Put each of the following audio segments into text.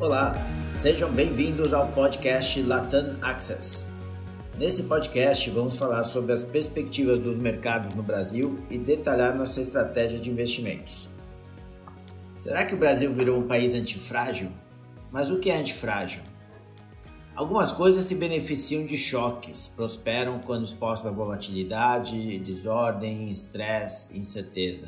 Olá, sejam bem-vindos ao podcast Latam Access. Nesse podcast vamos falar sobre as perspectivas dos mercados no Brasil e detalhar nossa estratégia de investimentos. Será que o Brasil virou um país antifrágil? Mas o que é antifrágil? Algumas coisas se beneficiam de choques, prosperam quando expostas à volatilidade, desordem, estresse, incerteza.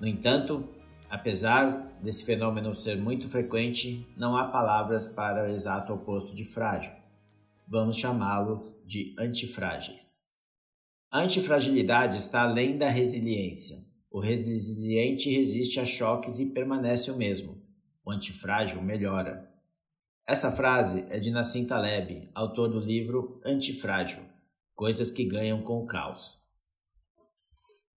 No entanto, apesar desse fenômeno ser muito frequente, não há palavras para o exato oposto de frágil. Vamos chamá-los de antifrágeis. A antifragilidade está além da resiliência. O resiliente resiste a choques e permanece o mesmo. O antifrágil melhora. Essa frase é de Nassim Taleb, autor do livro Antifrágil: Coisas que ganham com o caos.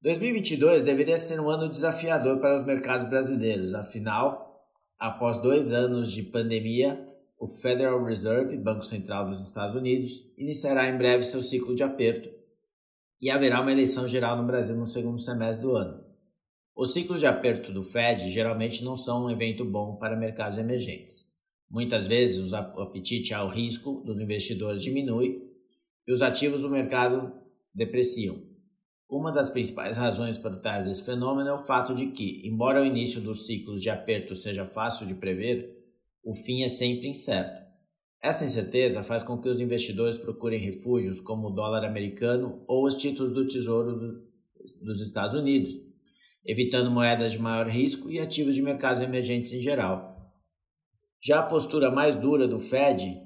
2022 deveria ser um ano desafiador para os mercados brasileiros, afinal, após dois anos de pandemia, o Federal Reserve, Banco Central dos Estados Unidos, iniciará em breve seu ciclo de aperto e haverá uma eleição geral no Brasil no segundo semestre do ano. Os ciclos de aperto do Fed geralmente não são um evento bom para mercados emergentes. Muitas vezes o apetite ao risco dos investidores diminui e os ativos do mercado depreciam. Uma das principais razões por trás desse fenômeno é o fato de que, embora o início dos ciclos de aperto seja fácil de prever, o fim é sempre incerto. Essa incerteza faz com que os investidores procurem refúgios como o dólar americano ou os títulos do Tesouro dos Estados Unidos, evitando moedas de maior risco e ativos de mercados emergentes em geral. Já a postura mais dura do Fed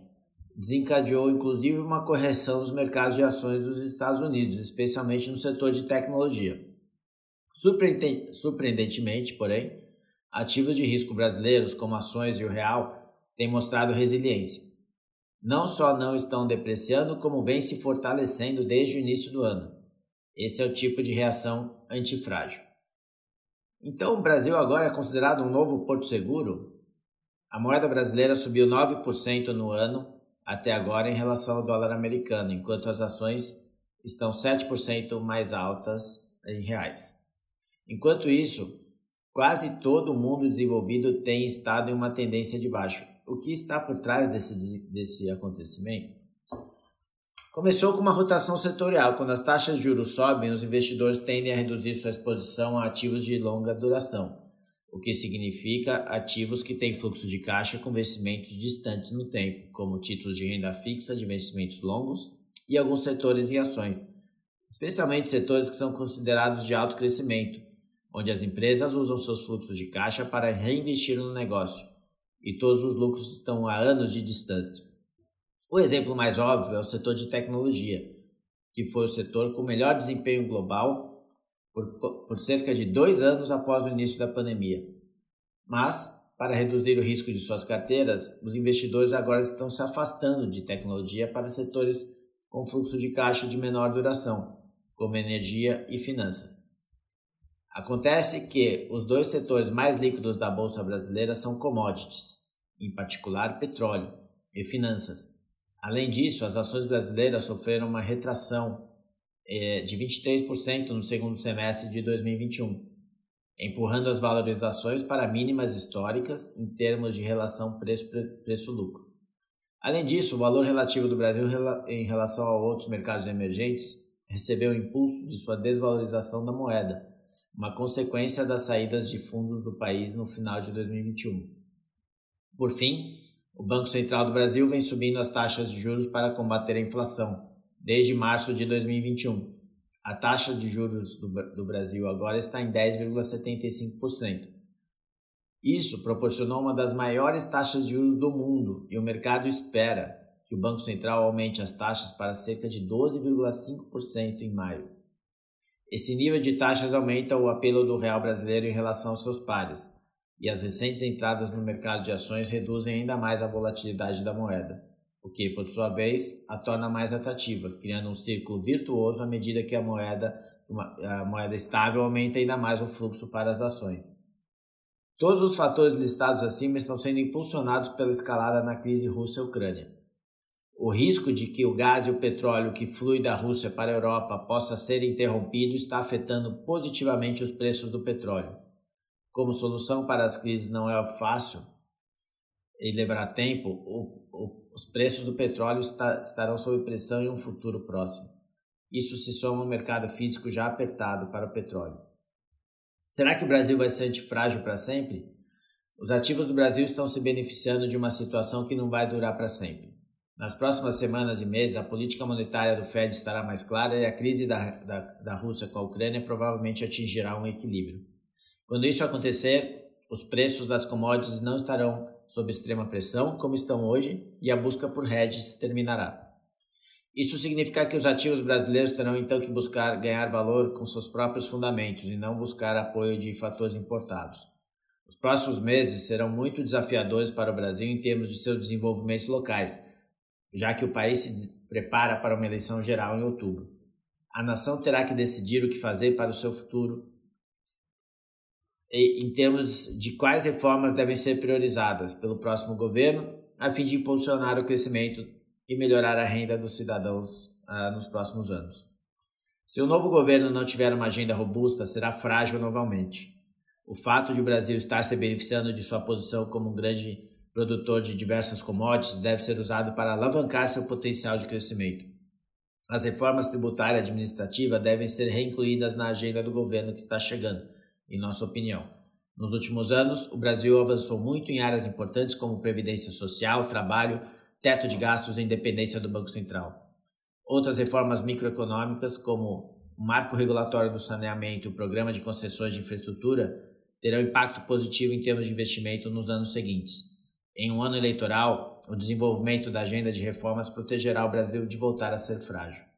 desencadeou inclusive uma correção dos mercados de ações dos Estados Unidos, especialmente no setor de tecnologia. Surpreendentemente, porém, ativos de risco brasileiros, como ações e o real, têm mostrado resiliência. Não só não estão depreciando, como vêm se fortalecendo desde o início do ano. Esse é o tipo de reação antifrágil. Então, o Brasil agora é considerado um novo porto seguro? A moeda brasileira subiu 9% no ano até agora em relação ao dólar americano, enquanto as ações estão 7% mais altas em reais. Enquanto isso, Quase todo o mundo desenvolvido tem estado em uma tendência de baixo. O que está por trás desse, desse acontecimento? Começou com uma rotação setorial. Quando as taxas de juros sobem, os investidores tendem a reduzir sua exposição a ativos de longa duração, o que significa ativos que têm fluxo de caixa com vencimentos distantes no tempo, como títulos de renda fixa de vencimentos longos e alguns setores e ações, especialmente setores que são considerados de alto crescimento, onde as empresas usam seus fluxos de caixa para reinvestir no negócio e todos os lucros estão a anos de distância. O exemplo mais óbvio é o setor de tecnologia, que foi o setor com melhor desempenho global por, por cerca de dois anos após o início da pandemia. Mas, para reduzir o risco de suas carteiras, os investidores agora estão se afastando de tecnologia para setores com fluxo de caixa de menor duração, como energia e finanças. Acontece que os dois setores mais líquidos da Bolsa Brasileira são commodities, em particular petróleo e finanças. Além disso, as ações brasileiras sofreram uma retração eh, de 23% no segundo semestre de 2021, empurrando as valorizações para mínimas históricas em termos de relação preço-lucro. Além disso, o valor relativo do Brasil em relação a outros mercados emergentes recebeu o impulso de sua desvalorização da moeda, uma consequência das saídas de fundos do país no final de 2021. Por fim, o Banco Central do Brasil vem subindo as taxas de juros para combater a inflação, desde março de 2021. A taxa de juros do, do Brasil agora está em 10,75%. Isso proporcionou uma das maiores taxas de juros do mundo e o mercado espera que o Banco Central aumente as taxas para cerca de 12,5% em maio. Esse nível de taxas aumenta o apelo do real brasileiro em relação aos seus pares, e as recentes entradas no mercado de ações reduzem ainda mais a volatilidade da moeda, o que, por sua vez, a torna mais atrativa, criando um círculo virtuoso à medida que a moeda, a moeda estável aumenta ainda mais o fluxo para as ações. Todos os fatores listados acima estão sendo impulsionados pela escalada na crise Rússia-Ucrânia. O risco de que o gás e o petróleo que flui da Rússia para a Europa possa ser interrompido está afetando positivamente os preços do petróleo. Como solução para as crises não é fácil, e levará tempo, os preços do petróleo está, estarão sob pressão em um futuro próximo. Isso se soma ao mercado físico já apertado para o petróleo. Será que o Brasil vai ser antifrágil para sempre? Os ativos do Brasil estão se beneficiando de uma situação que não vai durar para sempre. Nas próximas semanas e meses, a política monetária do Fed estará mais clara e a crise da, da, da Rússia com a Ucrânia provavelmente atingirá um equilíbrio. Quando isso acontecer, os preços das commodities não estarão sob extrema pressão, como estão hoje, e a busca por hedges terminará. Isso significa que os ativos brasileiros terão então que buscar ganhar valor com seus próprios fundamentos e não buscar apoio de fatores importados. Os próximos meses serão muito desafiadores para o Brasil em termos de seus desenvolvimentos locais, já que o país se prepara para uma eleição geral em outubro. A nação terá que decidir o que fazer para o seu futuro em termos de quais reformas devem ser priorizadas pelo próximo governo, a fim de impulsionar o crescimento e melhorar a renda dos cidadãos ah, nos próximos anos. Se o novo governo não tiver uma agenda robusta, será frágil novamente. O fato de o Brasil estar se beneficiando de sua posição como um grande produtor de diversas commodities deve ser usado para alavancar seu potencial de crescimento. As reformas tributária e administrativa devem ser reincluídas na agenda do governo que está chegando, em nossa opinião. Nos últimos anos, o Brasil avançou muito em áreas importantes como previdência social, trabalho, teto de gastos e independência do Banco Central. Outras reformas microeconômicas, como o marco regulatório do saneamento e o programa de concessões de infraestrutura, terão impacto positivo em termos de investimento nos anos seguintes. Em um ano eleitoral, o desenvolvimento da agenda de reformas protegerá o Brasil de voltar a ser frágil.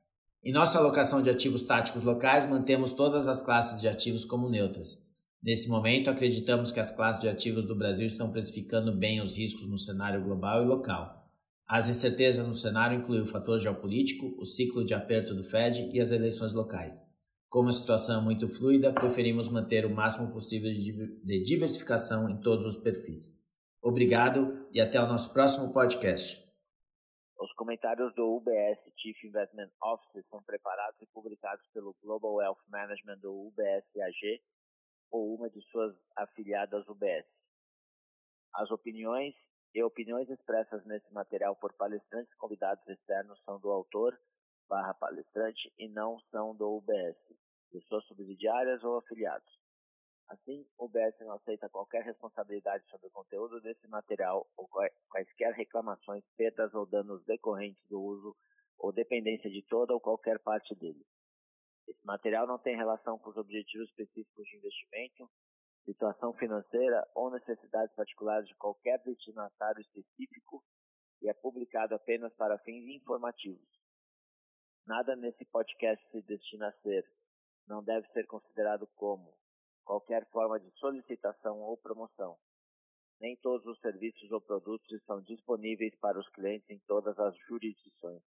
Em nossa alocação de ativos táticos locais, mantemos todas as classes de ativos como neutras. Nesse momento, acreditamos que as classes de ativos do Brasil estão precificando bem os riscos no cenário global e local. As incertezas no cenário incluem o fator geopolítico, o ciclo de aperto do Fed e as eleições locais. Como a situação é muito fluida, preferimos manter o máximo possível de diversificação em todos os perfis. Obrigado e até o nosso próximo podcast. Os comentários do UBS Chief Investment Officer são preparados e publicados pelo Global Wealth Management do UBS AG ou uma de suas afiliadas UBS. As opiniões e opiniões expressas nesse material por palestrantes convidados externos são do autor barra palestrante e não são do UBS, de suas subsidiárias ou afiliados. Assim, o UBS não aceita qualquer responsabilidade sobre o conteúdo desse material ou quaisquer reclamações, perdas ou danos decorrentes do uso ou dependência de toda ou qualquer parte dele. Esse material não tem relação com os objetivos específicos de investimento, situação financeira ou necessidades particulares de qualquer destinatário específico e é publicado apenas para fins informativos. Nada nesse podcast se destina a ser, não deve ser considerado como, qualquer forma de solicitação ou promoção. Nem todos os serviços ou produtos estão disponíveis para os clientes em todas as jurisdições.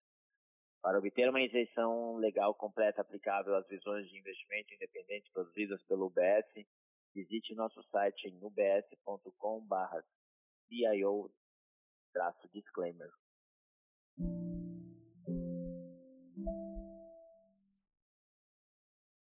Para obter uma isenção legal completa aplicável às visões de investimento independentes produzidas pelo UBS, Visite nosso site em ubs.com/cio-disclaimer.